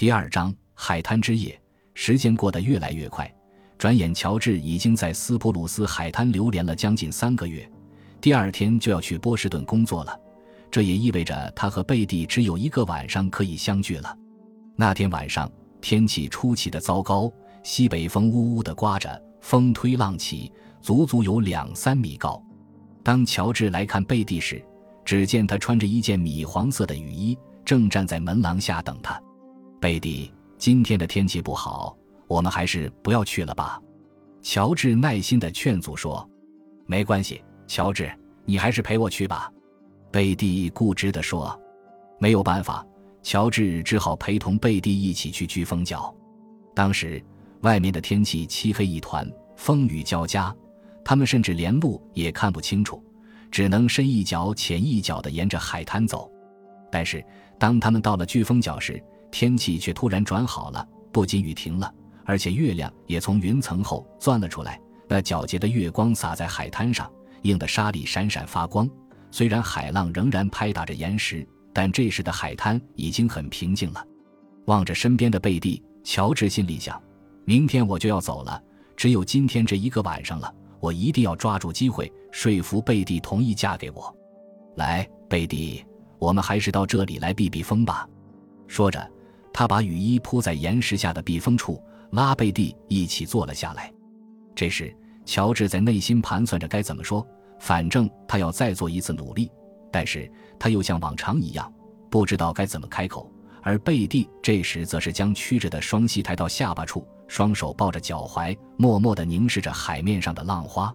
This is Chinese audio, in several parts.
第二章海滩之夜。时间过得越来越快，转眼乔治已经在斯普鲁斯海滩流连了将近三个月。第二天就要去波士顿工作了，这也意味着他和贝蒂只有一个晚上可以相聚了。那天晚上天气出奇的糟糕，西北风呜呜的刮着，风推浪起，足足有两三米高。当乔治来看贝蒂时，只见他穿着一件米黄色的雨衣，正站在门廊下等他。贝蒂，今天的天气不好，我们还是不要去了吧？乔治耐心地劝阻说：“没关系。”乔治，你还是陪我去吧。”贝蒂固执地说。“没有办法。”乔治只好陪同贝蒂一起去飓风角。当时外面的天气漆黑一团，风雨交加，他们甚至连路也看不清楚，只能深一脚浅一脚地沿着海滩走。但是当他们到了飓风角时，天气却突然转好了，不仅雨停了，而且月亮也从云层后钻了出来。那皎洁的月光洒在海滩上。映得沙粒闪闪发光，虽然海浪仍然拍打着岩石，但这时的海滩已经很平静了。望着身边的贝蒂，乔治心里想：明天我就要走了，只有今天这一个晚上了，我一定要抓住机会说服贝蒂同意嫁给我。来，贝蒂，我们还是到这里来避避风吧。说着，他把雨衣铺在岩石下的避风处，拉贝蒂一起坐了下来。这时。乔治在内心盘算着该怎么说，反正他要再做一次努力，但是他又像往常一样不知道该怎么开口。而贝蒂这时则是将曲着的双膝抬到下巴处，双手抱着脚踝，默默地凝视着海面上的浪花。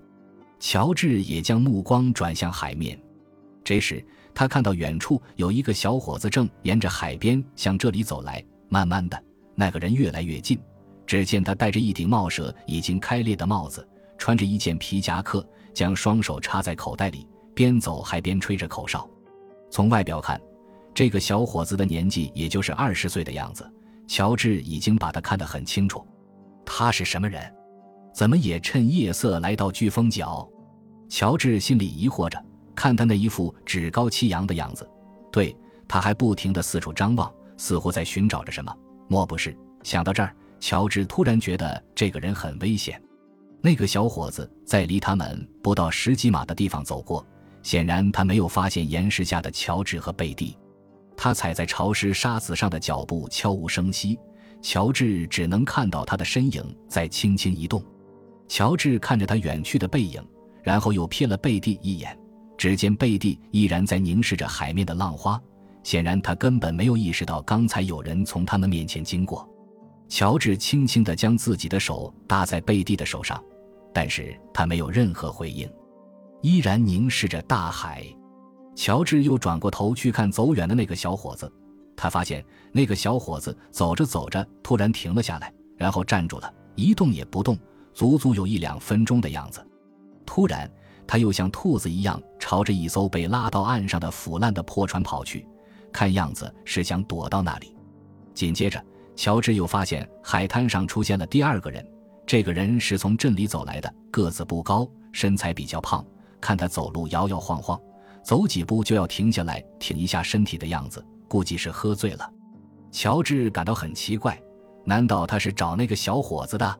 乔治也将目光转向海面，这时他看到远处有一个小伙子正沿着海边向这里走来。慢慢的，那个人越来越近，只见他戴着一顶帽舌已经开裂的帽子。穿着一件皮夹克，将双手插在口袋里，边走还边吹着口哨。从外表看，这个小伙子的年纪也就是二十岁的样子。乔治已经把他看得很清楚。他是什么人？怎么也趁夜色来到飓风角？乔治心里疑惑着。看他那一副趾高气扬的样子，对他还不停地四处张望，似乎在寻找着什么。莫不是？想到这儿，乔治突然觉得这个人很危险。那个小伙子在离他们不到十几码的地方走过，显然他没有发现岩石下的乔治和贝蒂。他踩在潮湿沙子上的脚步悄无声息，乔治只能看到他的身影在轻轻移动。乔治看着他远去的背影，然后又瞥了贝蒂一眼，只见贝蒂依然在凝视着海面的浪花，显然他根本没有意识到刚才有人从他们面前经过。乔治轻轻地将自己的手搭在贝蒂的手上。但是他没有任何回应，依然凝视着大海。乔治又转过头去看走远的那个小伙子，他发现那个小伙子走着走着突然停了下来，然后站住了，一动也不动，足足有一两分钟的样子。突然，他又像兔子一样朝着一艘被拉到岸上的腐烂的破船跑去，看样子是想躲到那里。紧接着，乔治又发现海滩上出现了第二个人。这个人是从镇里走来的，个子不高，身材比较胖。看他走路摇摇晃晃，走几步就要停下来挺一下身体的样子，估计是喝醉了。乔治感到很奇怪，难道他是找那个小伙子的？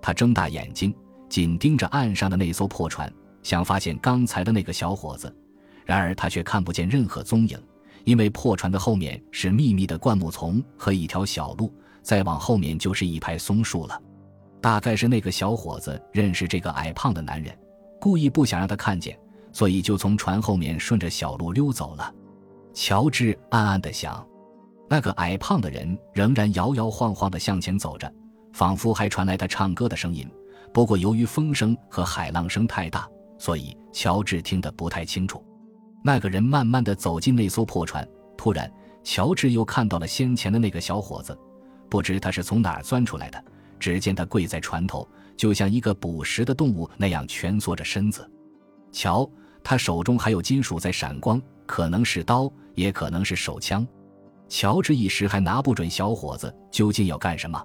他睁大眼睛，紧盯着岸上的那艘破船，想发现刚才的那个小伙子。然而他却看不见任何踪影，因为破船的后面是密密的灌木丛和一条小路，再往后面就是一排松树了。大概是那个小伙子认识这个矮胖的男人，故意不想让他看见，所以就从船后面顺着小路溜走了。乔治暗暗地想，那个矮胖的人仍然摇摇晃晃地向前走着，仿佛还传来他唱歌的声音。不过由于风声和海浪声太大，所以乔治听得不太清楚。那个人慢慢地走进那艘破船，突然，乔治又看到了先前的那个小伙子，不知他是从哪儿钻出来的。只见他跪在船头，就像一个捕食的动物那样蜷缩着身子。瞧，他手中还有金属在闪光，可能是刀，也可能是手枪。乔治一时还拿不准小伙子究竟要干什么。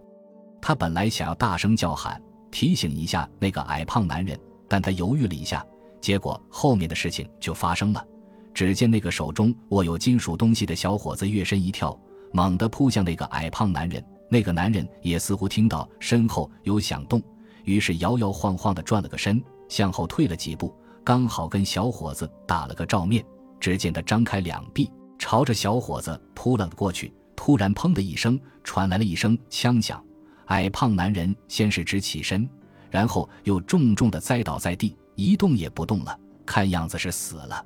他本来想要大声叫喊，提醒一下那个矮胖男人，但他犹豫了一下，结果后面的事情就发生了。只见那个手中握有金属东西的小伙子跃身一跳，猛地扑向那个矮胖男人。那个男人也似乎听到身后有响动，于是摇摇晃晃地转了个身，向后退了几步，刚好跟小伙子打了个照面。只见他张开两臂，朝着小伙子扑了过去。突然，砰的一声，传来了一声枪响。矮胖男人先是直起身，然后又重重地栽倒在地，一动也不动了，看样子是死了。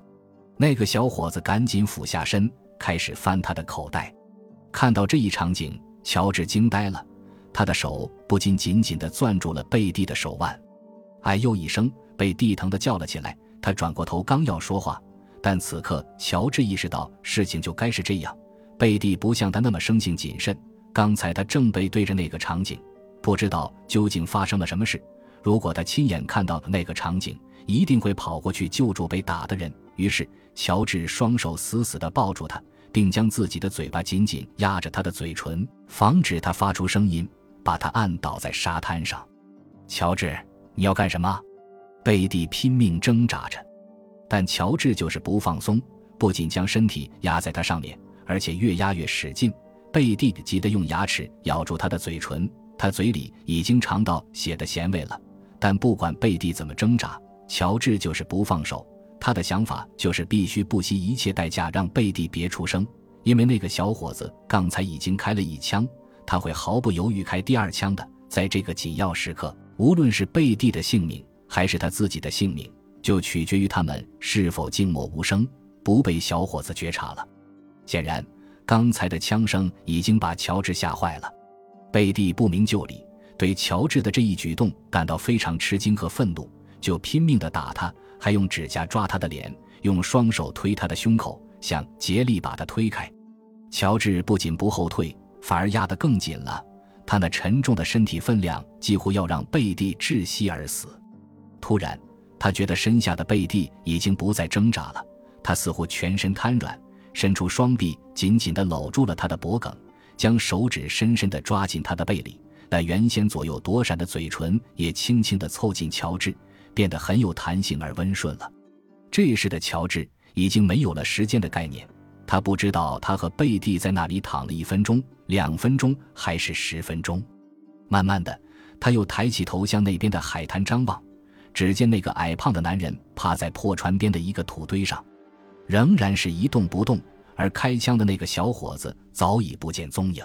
那个小伙子赶紧俯下身，开始翻他的口袋。看到这一场景，乔治惊呆了，他的手不禁紧紧地攥住了贝蒂的手腕。哎呦一声，贝蒂疼得叫了起来。他转过头，刚要说话，但此刻乔治意识到事情就该是这样。贝蒂不像他那么生性谨慎。刚才他正背对着那个场景，不知道究竟发生了什么事。如果他亲眼看到那个场景，一定会跑过去救助被打的人。于是，乔治双手死死地抱住他，并将自己的嘴巴紧紧压着他的嘴唇，防止他发出声音，把他按倒在沙滩上。乔治，你要干什么？贝蒂拼命挣扎着，但乔治就是不放松，不仅将身体压在他上面，而且越压越使劲。贝蒂急得用牙齿咬住他的嘴唇，他嘴里已经尝到血的咸味了。但不管贝蒂怎么挣扎，乔治就是不放手。他的想法就是必须不惜一切代价让贝蒂别出声，因为那个小伙子刚才已经开了一枪，他会毫不犹豫开第二枪的。在这个紧要时刻，无论是贝蒂的性命还是他自己的性命，就取决于他们是否静默无声，不被小伙子觉察了。显然。刚才的枪声已经把乔治吓坏了，贝蒂不明就里，对乔治的这一举动感到非常吃惊和愤怒，就拼命地打他，还用指甲抓他的脸，用双手推他的胸口，想竭力把他推开。乔治不仅不后退，反而压得更紧了，他那沉重的身体分量几乎要让贝蒂窒息而死。突然，他觉得身下的贝蒂已经不再挣扎了，他似乎全身瘫软。伸出双臂，紧紧地搂住了他的脖颈，将手指深深地抓进他的背里。那原先左右躲闪的嘴唇也轻轻地凑近乔治，变得很有弹性而温顺了。这时的乔治已经没有了时间的概念，他不知道他和贝蒂在那里躺了一分钟、两分钟还是十分钟。慢慢的，他又抬起头向那边的海滩张望，只见那个矮胖的男人趴在破船边的一个土堆上。仍然是一动不动，而开枪的那个小伙子早已不见踪影。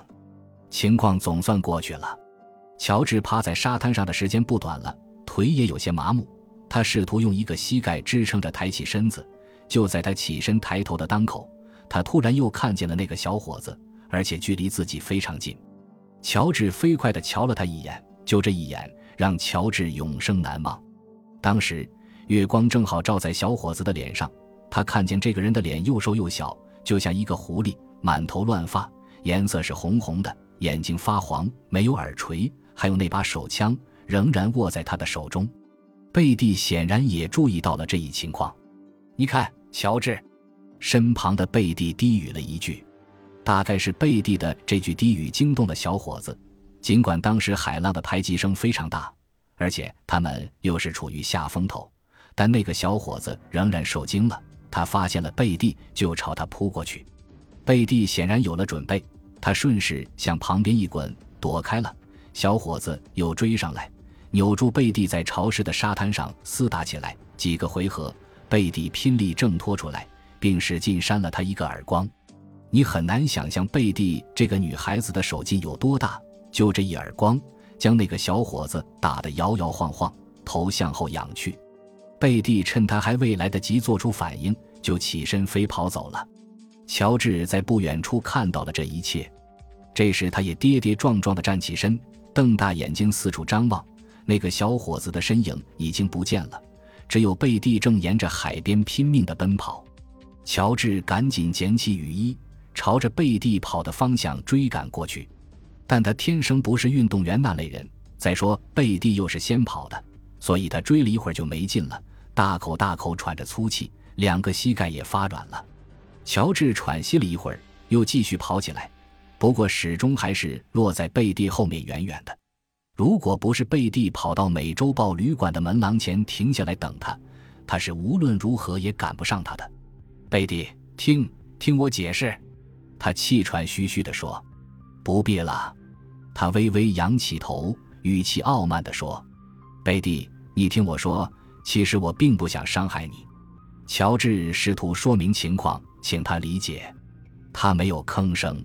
情况总算过去了。乔治趴在沙滩上的时间不短了，腿也有些麻木。他试图用一个膝盖支撑着抬起身子。就在他起身抬头的当口，他突然又看见了那个小伙子，而且距离自己非常近。乔治飞快地瞧了他一眼，就这一眼让乔治永生难忘。当时月光正好照在小伙子的脸上。他看见这个人的脸又瘦又小，就像一个狐狸，满头乱发，颜色是红红的，眼睛发黄，没有耳垂，还有那把手枪仍然握在他的手中。贝蒂显然也注意到了这一情况。你看，乔治，身旁的贝蒂低语了一句，大概是贝蒂的这句低语惊动了小伙子。尽管当时海浪的拍击声非常大，而且他们又是处于下风头，但那个小伙子仍然受惊了。他发现了贝蒂，就朝他扑过去。贝蒂显然有了准备，他顺势向旁边一滚，躲开了。小伙子又追上来，扭住贝蒂，在潮湿的沙滩上厮打起来。几个回合，贝蒂拼力挣脱出来，并使劲扇了他一个耳光。你很难想象贝蒂这个女孩子的手劲有多大，就这一耳光，将那个小伙子打得摇摇晃晃，头向后仰去。贝蒂趁他还未来得及做出反应，就起身飞跑走了。乔治在不远处看到了这一切，这时他也跌跌撞撞地站起身，瞪大眼睛四处张望。那个小伙子的身影已经不见了，只有贝蒂正沿着海边拼命地奔跑。乔治赶紧捡起雨衣，朝着贝蒂跑的方向追赶过去。但他天生不是运动员那类人，再说贝蒂又是先跑的，所以他追了一会儿就没劲了。大口大口喘着粗气，两个膝盖也发软了。乔治喘息了一会儿，又继续跑起来，不过始终还是落在贝蒂后面远远的。如果不是贝蒂跑到美洲豹旅馆的门廊前停下来等他，他是无论如何也赶不上他的。贝蒂，听听我解释。他气喘吁吁地说：“不必了。”他微微仰起头，语气傲慢地说：“贝蒂，你听我说，其实我并不想伤害你。”乔治试图说明情况，请他理解。他没有吭声。